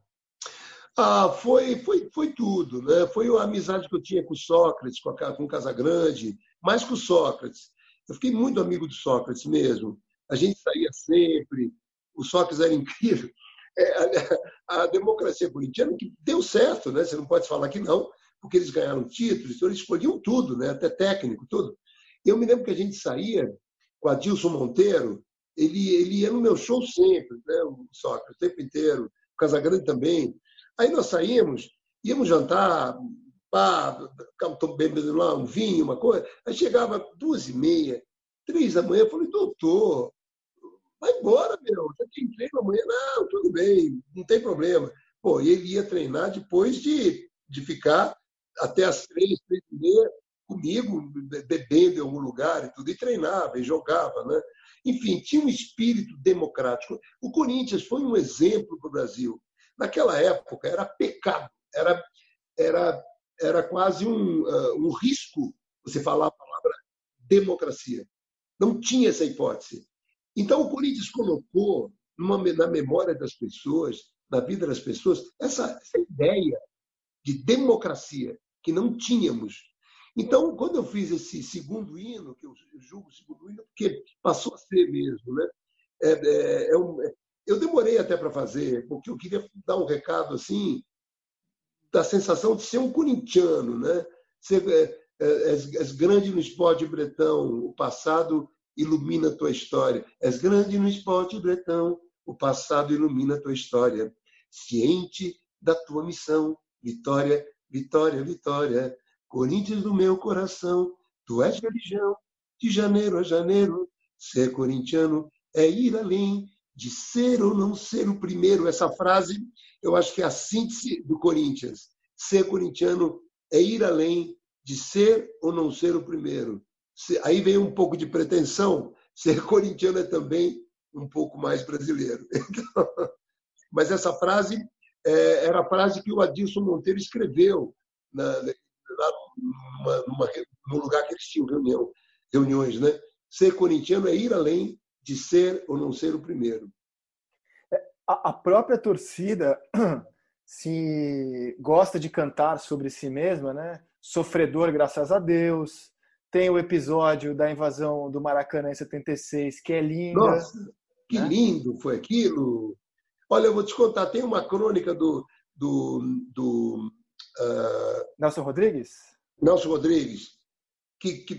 Ah, foi, foi, foi tudo, né? Foi a amizade que eu tinha com o Sócrates, com, a, com o Casagrande, mais com o Sócrates. Eu fiquei muito amigo do Sócrates mesmo. A gente saía sempre, o Sócrates era incrível. É, a, a, democracia corintiana que deu certo, né? Você não pode falar que não, porque eles ganharam títulos, então eles escolhiam tudo, né? Até técnico, tudo. Eu me lembro que a gente saía com a Dilson Monteiro, ele, ele ia no meu show sempre, né? O Sócrates, o tempo inteiro, o Casagrande também. Aí nós saímos, íamos jantar, pá, bebendo lá um vinho, uma coisa. Aí chegava duas e meia, três da manhã, eu falei, doutor, vai embora, meu, você tem treino amanhã? Não, tudo bem, não tem problema. Pô, ele ia treinar depois de, de ficar até as três, três e meia comigo, bebendo em algum lugar e tudo, e treinava, e jogava, né? Enfim, tinha um espírito democrático. O Corinthians foi um exemplo para o Brasil. Naquela época era pecado, era, era, era quase um, uh, um risco você falar a palavra democracia. Não tinha essa hipótese. Então o Corinthians colocou numa, na memória das pessoas, na vida das pessoas, essa, essa ideia de democracia que não tínhamos. Então, quando eu fiz esse segundo hino, que eu julgo segundo hino, porque passou a ser mesmo, né? É, é, é um, eu demorei até para fazer, porque eu queria dar um recado assim da sensação de ser um corintiano, né? Ser, é, és, és grande no esporte bretão, o passado ilumina tua história. És grande no esporte bretão, o passado ilumina tua história. Ciente da tua missão, vitória, vitória, vitória. Corinthians do meu coração, tu és religião, de janeiro a janeiro. Ser corintiano é ir além de ser ou não ser o primeiro. Essa frase, eu acho que é a síntese do Corinthians. Ser corintiano é ir além de ser ou não ser o primeiro. Aí vem um pouco de pretensão. Ser corintiano é também um pouco mais brasileiro. Então, mas essa frase é, era a frase que o Adilson Monteiro escreveu na, lá numa, numa, num lugar que eles tinham reunião, reuniões, né? Ser corintiano é ir além de ser ou não ser o primeiro. É, a própria torcida se gosta de cantar sobre si mesma, né? Sofredor, graças a Deus. Tem o episódio da invasão do Maracanã em 76, que é lindo. Nossa, que né? lindo foi aquilo. Olha, eu vou te contar, tem uma crônica do, do, do uh... Nelson Rodrigues? Nelson Rodrigues, que, que,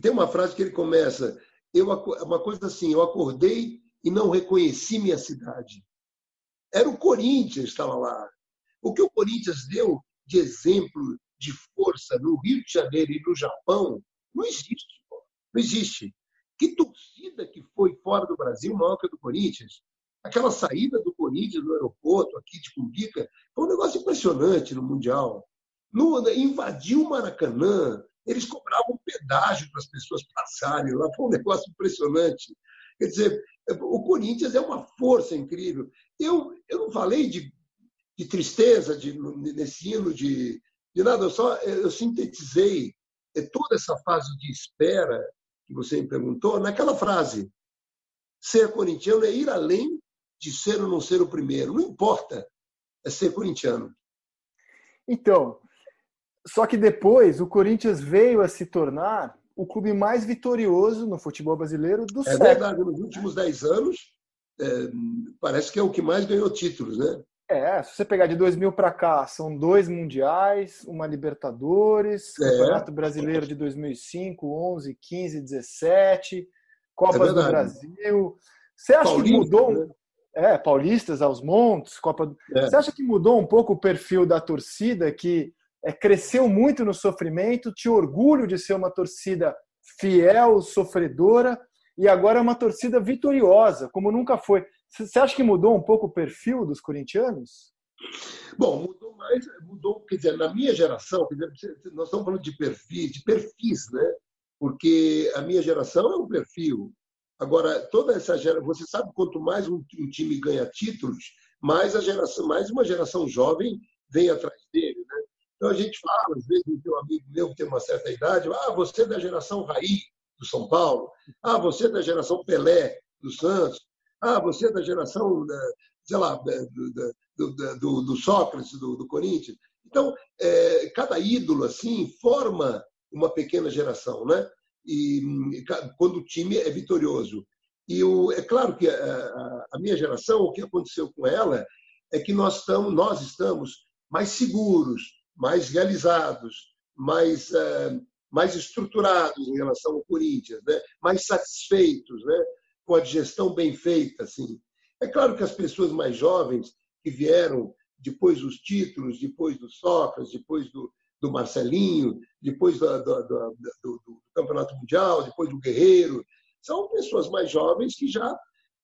tem uma frase que ele começa, eu, uma coisa assim, eu acordei e não reconheci minha cidade. Era o Corinthians que estava lá. O que o Corinthians deu de exemplo de força no Rio de Janeiro e no Japão não existe. Não existe. Que torcida que foi fora do Brasil maior que a do Corinthians? Aquela saída do Corinthians no aeroporto aqui de Cumbica foi um negócio impressionante no Mundial. No, invadiu o Maracanã, eles cobravam pedágio para as pessoas passarem lá, foi um negócio impressionante. Quer dizer, o Corinthians é uma força incrível. Eu, eu não falei de, de tristeza de, nesse hino de, de nada, eu só eu sintetizei toda essa fase de espera que você me perguntou naquela frase. Ser corintiano é ir além de ser ou não ser o primeiro. Não importa, é ser corintiano. Então, só que depois o Corinthians veio a se tornar o clube mais vitorioso no futebol brasileiro do é século. É verdade, nos últimos 10 anos, é, parece que é o que mais ganhou títulos, né? É, se você pegar de 2000 para cá, são dois mundiais, uma Libertadores, é. Campeonato Brasileiro de 2005, 11, 15, 17, Copas é do Brasil. Você acha Paulista, que mudou? Né? É, paulistas aos montes, Copa. É. Você acha que mudou um pouco o perfil da torcida que é, cresceu muito no sofrimento, tinha orgulho de ser uma torcida fiel, sofredora, e agora é uma torcida vitoriosa, como nunca foi. Você acha que mudou um pouco o perfil dos corintianos? Bom, mudou mais, mudou, quer dizer, na minha geração, dizer, nós estamos falando de perfis, de perfis, né? Porque a minha geração é um perfil, Agora, toda essa geração, você sabe, quanto mais um, um, time ganha títulos, mais a geração, mais uma geração jovem vem atrás dele, né? Então a gente fala, às vezes, o teu amigo meu que tem uma certa idade, ah, você é da geração Raí do São Paulo, ah, você é da geração Pelé do Santos, ah, você é da geração, sei lá, do, do, do Sócrates do, do, Corinthians. Então, é, cada ídolo assim forma uma pequena geração, né? e, quando o time é vitorioso. E o, é claro que a, a, minha geração, o que aconteceu com ela é que nós estamos, nós estamos mais seguros, mais realizados, mais, uh, mais estruturados em relação ao Corinthians, né? mais satisfeitos né? Com a gestão bem feita. Assim. É claro que as pessoas mais jovens que vieram depois dos títulos, depois do Sócrates, depois do, do Marcelinho, depois do, do, Campeonato Mundial, depois do Guerreiro. São pessoas mais jovens que já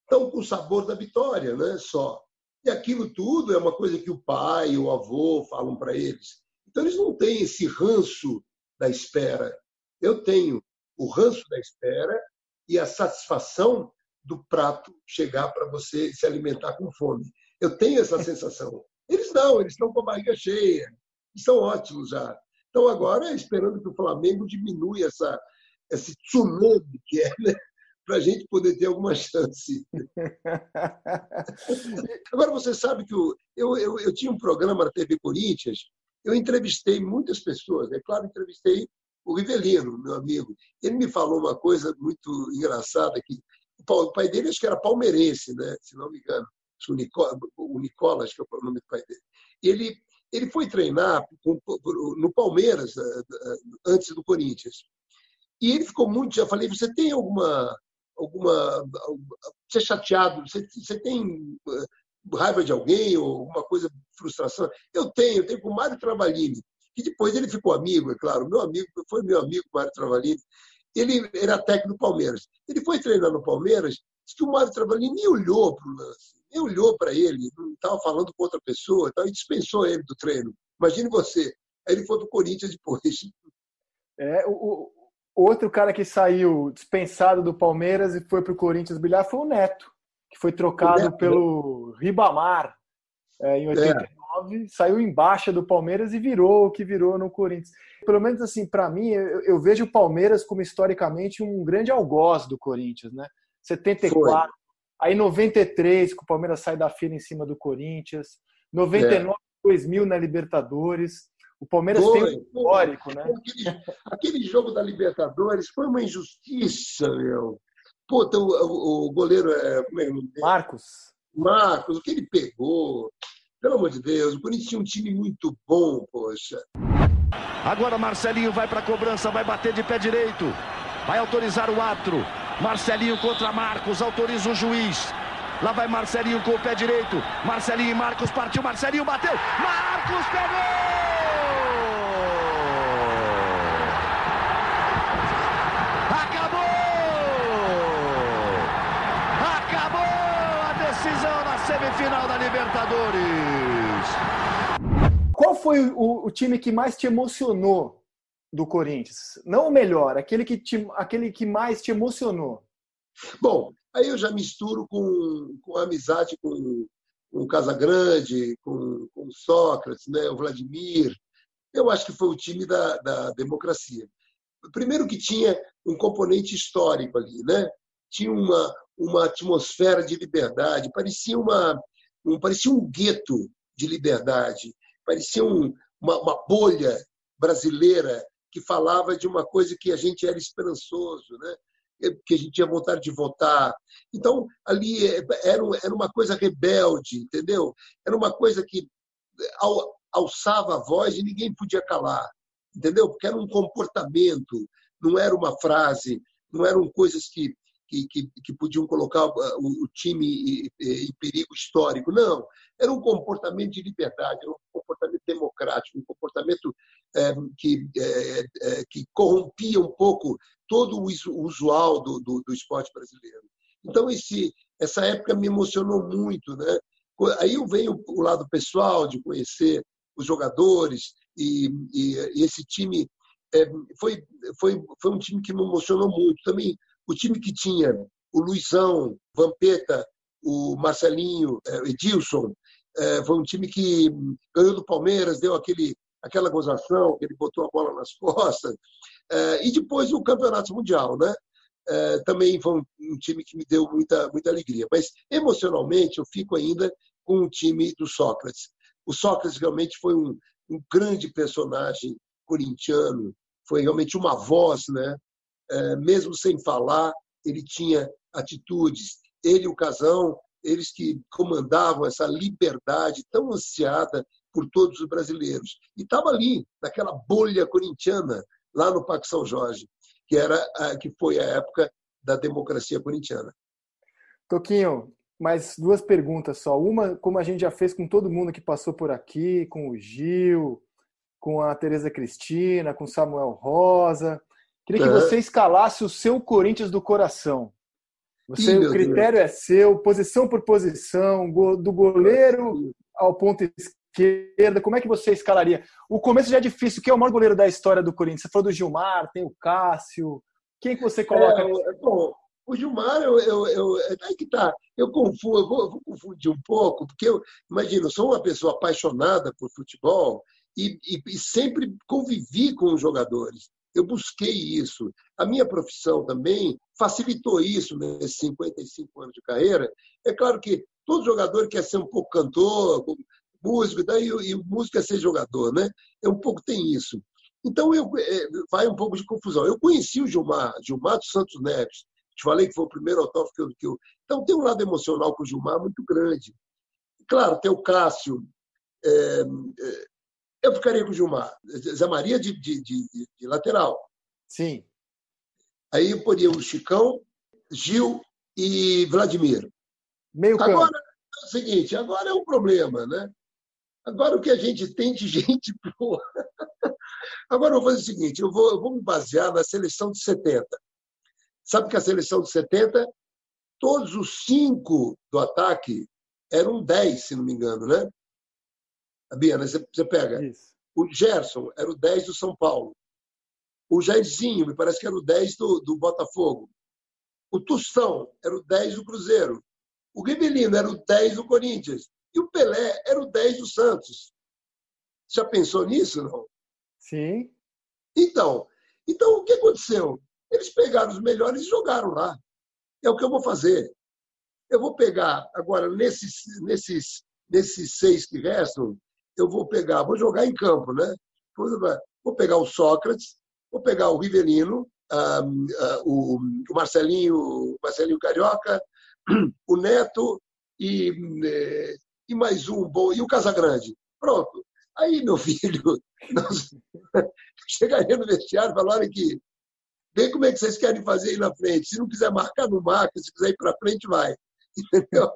estão com o sabor da vitória, né? Só. E aquilo tudo é uma coisa que o pai, o avô falam para eles. Então eles não têm esse ranço da espera. Eu tenho o ranço da espera e a satisfação do prato chegar para você se alimentar com fome. Eu tenho essa sensação. Eles não, eles estão com a barriga cheia, são ótimos já. Então, agora, esperando que o Flamengo diminua essa, esse tsunami que é, né? para a gente poder ter alguma chance. Agora, você sabe que eu, eu, eu, eu, tinha um programa na TV Corinthians, eu entrevistei muitas pessoas, é claro, entrevistei o Rivelino, meu amigo. Ele me falou uma coisa muito engraçada, que o pai dele acho que era palmeirense, né? se não me engano, o Nicola, o que é o nome do pai dele. Ele, ele foi treinar no Palmeiras eh, eh, antes do Corinthians. E ele ficou muito. Já falei, você tem alguma. alguma você é chateado? Você, você tem eh, raiva de alguém ou alguma coisa, frustração? Eu tenho, eu tenho com o Mário Travalini, que depois ele ficou amigo, é claro. Meu amigo, foi meu amigo, Mário Travalini. Ele era técnico do Palmeiras. Ele foi treinar no Palmeiras, disse que o Mário Travalini nem olhou para o lance nem olhou para ele, não estava falando com outra pessoa, então, e dispensou ele do treino. Imagine você. Aí ele foi para o Corinthians depois. É, o, o, outro cara que saiu dispensado do Palmeiras e foi para o Corinthians brilhar foi o Neto, que foi trocado Neto, pelo né? Ribamar é, em 89 2019, saiu embaixo do Palmeiras e virou o que virou no Corinthians. Pelo menos assim, para mim, eu, eu, vejo o Palmeiras como historicamente um grande algoz do Corinthians, né? 74, Foi. aí 93, que o Palmeiras sai da fila em cima do Corinthians, 99, é. 2000 na Libertadores. O Palmeiras foi, tem um histórico, né? Aquele, aquele, jogo da Libertadores foi uma injustiça, meu. Pô, então, o, o, goleiro é, é Marcos. Marcos, o que ele pegou? Pelo amor de Deus, o Corinthians tinha um time muito bom, poxa. Agora Marcelinho vai para a cobrança, vai bater de pé direito, vai autorizar o atro. Marcelinho contra Marcos, autoriza o juiz. Lá vai Marcelinho com o pé direito. Marcelinho e Marcos partiu. Marcelinho bateu. Marcos pegou! Acabou! Acabou a decisão na semifinal da Libertadores. Qual foi o, o time que mais te emocionou do Corinthians? Não o melhor, aquele que, te, aquele que mais te emocionou. Bom, aí eu já misturo com, com amizade com, com o Casagrande, com, com o Sócrates, né, o Vladimir. Eu acho que foi o time da, da democracia. Primeiro que tinha um componente histórico ali, né? Tinha uma, uma atmosfera de liberdade, parecia uma um, parecia um gueto de liberdade, parecia um, uma, uma bolha brasileira que falava de uma coisa que a gente era esperançoso, né? que a gente tinha vontade de votar. Então, ali é, era, era uma coisa rebelde, entendeu? Era uma coisa que alçava a voz e ninguém podia calar, entendeu? Porque era um comportamento, não era uma frase, não eram coisas que, que, que, que podiam colocar o, o time em, em perigo histórico. Não, era um comportamento de liberdade, era um comportamento democrático, um comportamento é, que, é, que corrompia um pouco todo o usual do, do, do esporte brasileiro. Então, esse, essa época me emocionou muito. Né? Aí vem o, o lado pessoal de conhecer os jogadores e, e, e esse time é, foi, foi, foi um time que me emocionou muito. Também o time que tinha o Luizão, Vampeta, o Marcelinho, é, Edilson, é, foi um time que ganhou do Palmeiras, deu aquele, aquela gozação, que ele botou a bola nas costas. É, e depois o Campeonato Mundial, né? Também foi um, time que me deu muita, muita alegria. Mas emocionalmente eu fico ainda com o time do Sócrates. O Sócrates realmente foi um, um grande personagem corintiano, foi realmente uma voz, né? É, mesmo sem falar, ele tinha atitudes. Ele e o Casão, eles que comandavam essa liberdade tão ansiada por todos os brasileiros. E estava ali, naquela bolha corintiana, lá no Parque São Jorge, que, era, que foi a época da democracia corintiana. Toquinho, mais duas perguntas só. Uma, como a gente já fez com todo mundo que passou por aqui, com o Gil, com a Tereza Cristina, com Samuel Rosa. Queria que é. você escalasse o seu Corinthians do coração. Você, Ih, o critério Deus. é seu, posição por posição, do goleiro ao ponto esquerda, como é que você escalaria? O começo já é difícil. Quem é o maior goleiro da história do Corinthians? Você falou do Gilmar, tem o Cássio. Quem que você coloca? É, bom, o Gilmar, eu, eu, eu, é aí que tá. Eu confundo, eu vou, eu vou, confundir um pouco, porque eu imagino, eu sou uma pessoa apaixonada por futebol e, e, e sempre convivi com os jogadores. Eu busquei isso. A minha profissão também facilitou isso nesses 55 anos de carreira. É claro que todo jogador quer ser um pouco cantor, músico, daí, e o músico é ser jogador, né? É um pouco tem isso. Então eu, é, vai um pouco de confusão. Eu conheci o Gilmar, Gilmar dos Santos Neves. Te falei que foi o primeiro autógrafo que eu, que eu. Então tem um lado emocional com o Gilmar muito grande. Claro, tem o Cássio. É, é, eu ficaria com o Gilmar. Zé Maria de, de, de, de lateral. Sim. Aí eu poria o Chicão, Gil e Vladimir. Meio campo. Agora é o seguinte, agora é um problema, né? Agora, o que a gente tem de gente boa. Agora, eu vou fazer o seguinte: eu vou, eu vou me basear na seleção de 70. Sabe que a seleção de 70, todos os cinco do ataque eram 10, se não me engano, né? A Biana, você, você pega. Isso. O Gerson era o 10 do São Paulo. O Jairzinho, me parece que era o 10 do, do Botafogo. O Tustão era o 10 do Cruzeiro. O Ribelino era o 10 do Corinthians. E o Pelé era o 10 do Santos. Já pensou nisso, não? Sim. Então, então o que aconteceu? Eles pegaram os melhores e jogaram lá. É o que eu vou fazer. Eu vou pegar, agora, nesses, nesses, nesses seis que restam, eu vou pegar, vou jogar em campo, né? Vou pegar o Sócrates, vou pegar o Rivelino, um, uh, o, Marcelinho, Marcelinho Carioca, o Neto e, eh, e mais um bom, e o Casagrande. Pronto. Aí, meu filho, nós chegaria no vestiário e falaram que vê como é que vocês querem fazer aí na frente. Se não quiser marcar, não marca. Se quiser ir para frente, vai. Entendeu?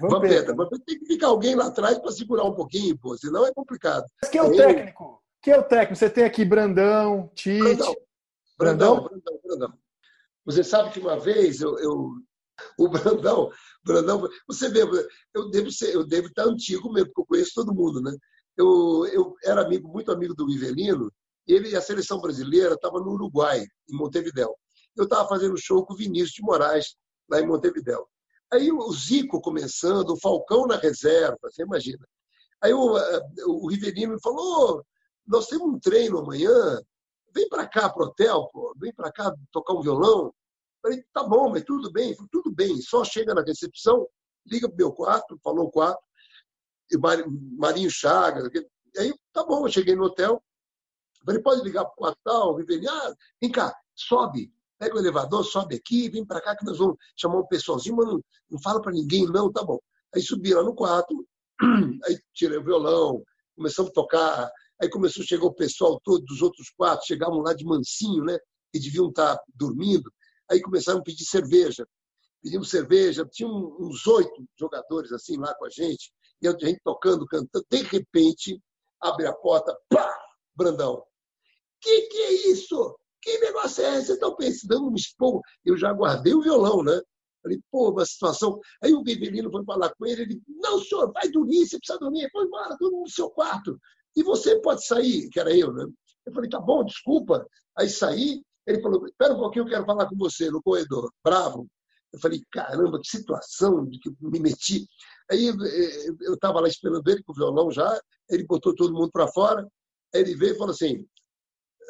Vampeta, Vampeta tem que ficar alguém lá atrás para segurar um pouquinho, pô, senão é complicado. Mas quem é o técnico? Quem é o técnico? Você tem aqui Brandão, Tite. Brandão, Brandão, Brandão. Brandão. Você sabe que uma vez eu, eu o Brandão, Brandão, você vê, eu devo ser, eu devo estar antigo mesmo, porque eu conheço todo mundo, né? Eu, eu era amigo, muito amigo do Ivelino, ele e a seleção brasileira estava no Uruguai, em Montevidéu. Eu estava fazendo show com o Vinícius de Moraes, lá em Montevidéu. Aí o Zico começando, o Falcão na reserva, você imagina. Aí o, eh, o Rivelino me falou: nós temos um treino amanhã, vem para cá pro hotel, pô, vem para cá tocar um violão. Falei, tá bom, mas tudo bem. Falei, tudo bem, só chega na recepção, liga pro meu quarto, falou quarto, e Marinho Chagas. Aí, tá bom, eu cheguei no hotel. Falei, pode ligar pro quarto tal, Rivelino, ah, vem cá, sobe, pega o elevador, sobe aqui, vem para cá que nós vamos chamar um pessoalzinho, mas não, não fala para ninguém, não, tá bom. Aí subi lá no quarto, aí tirei o violão, começamos a tocar, aí começou, chegou o pessoal todo dos outros quartos, chegavam lá de mansinho, né, que deviam estar tá dormindo, aí começaram a pedir cerveja. Pedimos cerveja, tinha uns oito jogadores assim lá com a gente, e a gente tocando, cantando, de repente, abre a porta, pá, Brandão. Que que é isso? Que negócio é esse? Vocês estão pensando, me expor. Eu já guardei o violão, né? Falei, pô, uma situação. Aí o Beverino foi falar com ele, ele, não, senhor, vai dormir, você precisa dormir. Foi embora, todo no seu quarto. E você pode sair, que era eu, né? Eu falei, tá bom, desculpa. Aí saí, ele falou, espera um pouquinho, eu quero falar com você no corredor. Bravo. Eu falei, caramba, que situação de que me meti. Aí eh, eu estava lá esperando ele com o violão já, ele botou todo mundo para fora, ele veio e falou assim,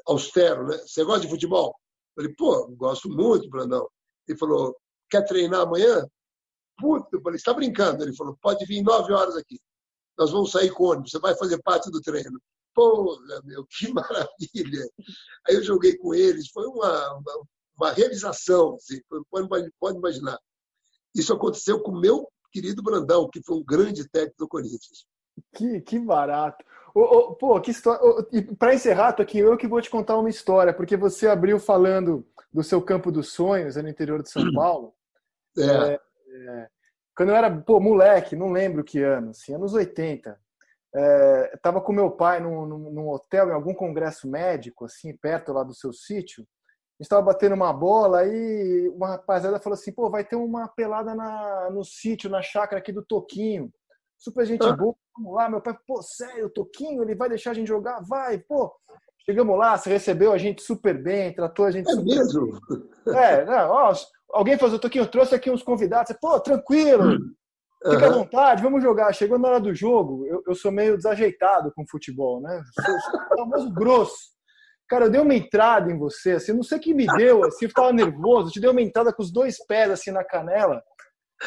austero, né? Você gosta de futebol? Eu falei, pô, gosto muito, Brandão. Ele falou, quer treinar amanhã? Puta, eu falei, está brincando? Ele falou, pode vir nove horas aqui. Nós vamos sair com ônibus, você vai fazer parte do treino. Porra, meu, que maravilha! Aí eu joguei com eles, foi uma, uma, uma realização, assim, pode, pode imaginar. Isso aconteceu com o meu querido Brandão, que foi um grande técnico do Corinthians. Que, que barato. Pô, que história. Para encerrar, tô aqui eu que vou te contar uma história, porque você abriu falando do seu campo dos sonhos no interior de São uhum. Paulo. É. É, é, quando eu era pô, moleque, não lembro que ano, assim, anos 80. É, tava com meu pai num, num, num, hotel, em algum congresso médico, assim, perto lá do seu sítio. A gente estava batendo uma bola e uma rapaziada falou assim: pô, vai ter uma pelada na, no sítio, na chácara aqui do Toquinho. Super gente ah. boa, vamos lá. Meu pai, pô, sério, Toquinho, ele vai deixar a gente jogar? Vai, pô. Chegamos lá, você recebeu a gente super bem, tratou a gente é super mesmo? bem. É, não, ó, alguém falou, Toquinho, eu trouxe aqui uns convidados. Você, pô, tranquilo, fica à vontade, vamos jogar. Chegou na hora do jogo, eu, eu sou meio desajeitado com futebol, né? Sou, sou famoso grosso. Cara, eu dei uma entrada em você, assim, não sei o que me deu, assim, eu tava nervoso, eu te dei uma entrada com os dois pés, assim, na canela.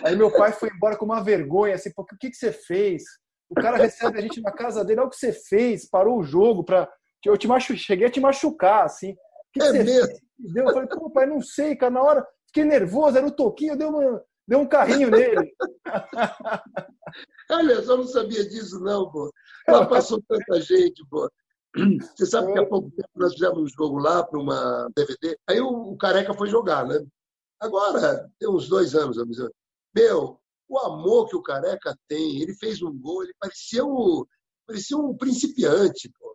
Aí meu pai foi embora com uma vergonha, assim, porque o que, que você fez? O cara recebe a gente na casa dele, olha o que você fez, parou o jogo para eu te machu... cheguei a te machucar, assim. O que, que é você mesmo? fez? Eu falei, pô, pai, não sei, cara, na hora fiquei nervoso, era o Toquinho, deu, uma... deu um carrinho nele. Olha, eu não sabia disso, não, pô. Lá passou tanta gente, pô. Você sabe que há pouco tempo nós fizemos um jogo lá para uma DVD. Aí o, Careca foi jogar, né? Agora, tem uns dois anos, meu, o amor que o Careca tem, ele fez um gol, ele parecia um, parecia um principiante, pô,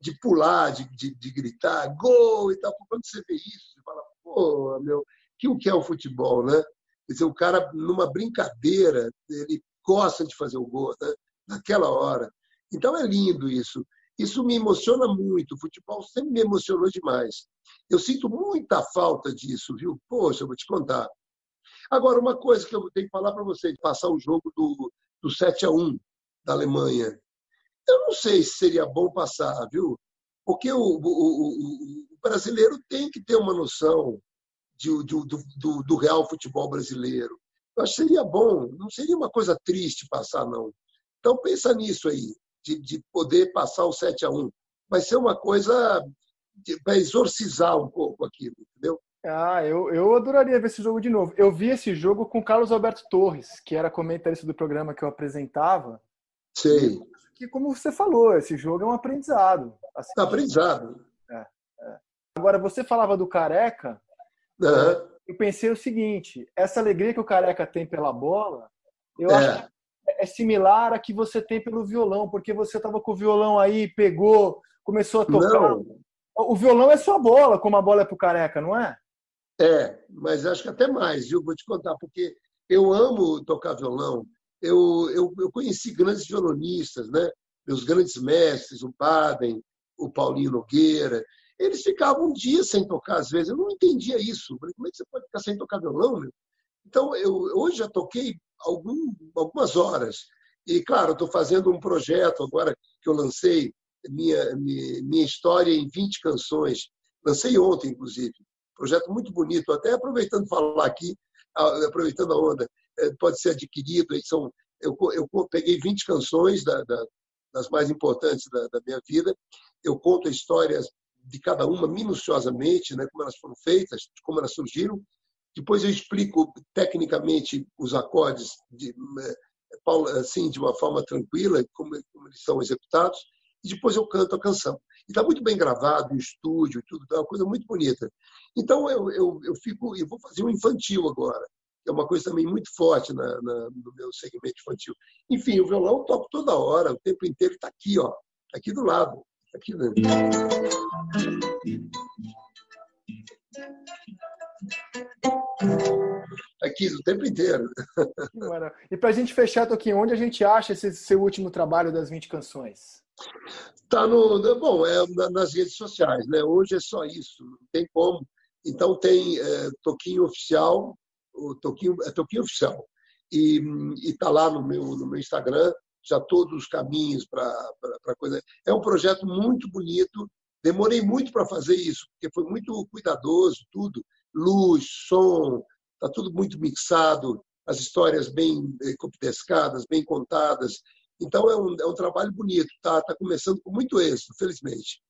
de pular, de, de, de, gritar, gol e tal. Quando você vê isso, você fala, pô, meu, que o que é o futebol, né? Quer dizer, o cara, numa brincadeira, ele gosta de fazer o gol, né? naquela hora. Então é lindo isso. Isso me emociona muito. O futebol sempre me emocionou demais. Eu sinto muita falta disso, viu? Poxa, eu vou te contar. Agora, uma coisa que eu tenho que falar para vocês, passar o jogo do, do 7 a 1 da Alemanha. Eu não sei se seria bom passar, viu? Porque o, o, o, o brasileiro tem que ter uma noção de, do, do, do, real futebol brasileiro. Eu acho que seria bom, não seria uma coisa triste passar, não. Então, pensa nisso aí, de, de poder passar o 7 a 1 Vai ser uma coisa para exorcizar um pouco aquilo, entendeu? Ah, eu, eu adoraria ver esse jogo de novo. Eu vi esse jogo com Carlos Alberto Torres, que era comentarista do programa que eu apresentava. Sei. Que, como você falou, esse jogo é um aprendizado. Assim, é aprendizado. É, é. Agora, você falava do Careca. Uhum. Eu pensei o seguinte: essa alegria que o Careca tem pela bola, eu é. acho que é similar a que você tem pelo violão, porque você estava com o violão aí, pegou, começou a tocar. Não. O violão é sua bola, como a bola é pro Careca, não é? É, mas acho que até mais, viu? Vou te contar, porque eu amo tocar violão. Eu, eu, eu conheci grandes violonistas, né? meus grandes mestres, o Baden, o Paulinho Nogueira. Eles ficavam um dia sem tocar, às vezes. Eu não entendia isso. Falei, como é que você pode ficar sem tocar violão? Meu? Então, eu hoje já toquei algum, algumas horas. E, claro, estou fazendo um projeto agora que eu lancei, minha, minha, minha história em 20 canções. Lancei ontem, inclusive projeto muito bonito, até aproveitando falar aqui, aproveitando a onda, é, pode ser adquirido. São, eu, eu peguei 20 canções da, da, das mais importantes da, da, minha vida, eu conto histórias de cada uma minuciosamente, né, como elas foram feitas, como elas surgiram. Depois eu explico tecnicamente os acordes de, é, assim, de uma forma tranquila, como, como eles são executados, e depois eu canto a canção. E está muito bem gravado, em estúdio, tudo, é uma coisa muito bonita. Então eu, eu, eu fico, eu vou fazer um infantil agora, que é uma coisa também muito forte na, na, no meu segmento infantil. Enfim, o violão eu toco toda hora, o tempo inteiro está aqui, ó, tá aqui do lado, tá aqui dentro. Aqui o tempo inteiro. E para a gente fechar, Toquinho, onde a gente acha esse seu último trabalho das 20 canções? Tá no, bom, é nas redes sociais, né? Hoje é só isso, não tem como. Então tem é, Toquinho Oficial, o Toquinho, é Toquinho Oficial. E está lá no meu, no meu Instagram, já todos os caminhos para coisa. É um projeto muito bonito. Demorei muito para fazer isso, porque foi muito cuidadoso, tudo. Luz, som, está tudo muito mixado, as histórias bem computescadas, bem contadas. Então é um, é um trabalho bonito, está tá começando com muito êxito, felizmente.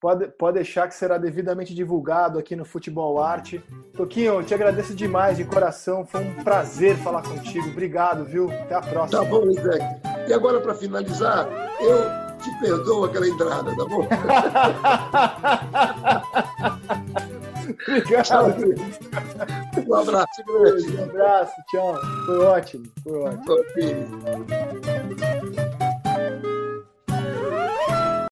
Pode, pode deixar que será devidamente divulgado aqui no Futebol Arte. Toquinho, eu te agradeço demais de coração. Foi um prazer falar contigo. Obrigado, viu? Até a próxima. Tá bom, Zé. E agora, para finalizar, eu te perdoo aquela entrada, tá bom? Obrigado. Um abraço. Um abraço, tchau. Foi ótimo. Foi ótimo.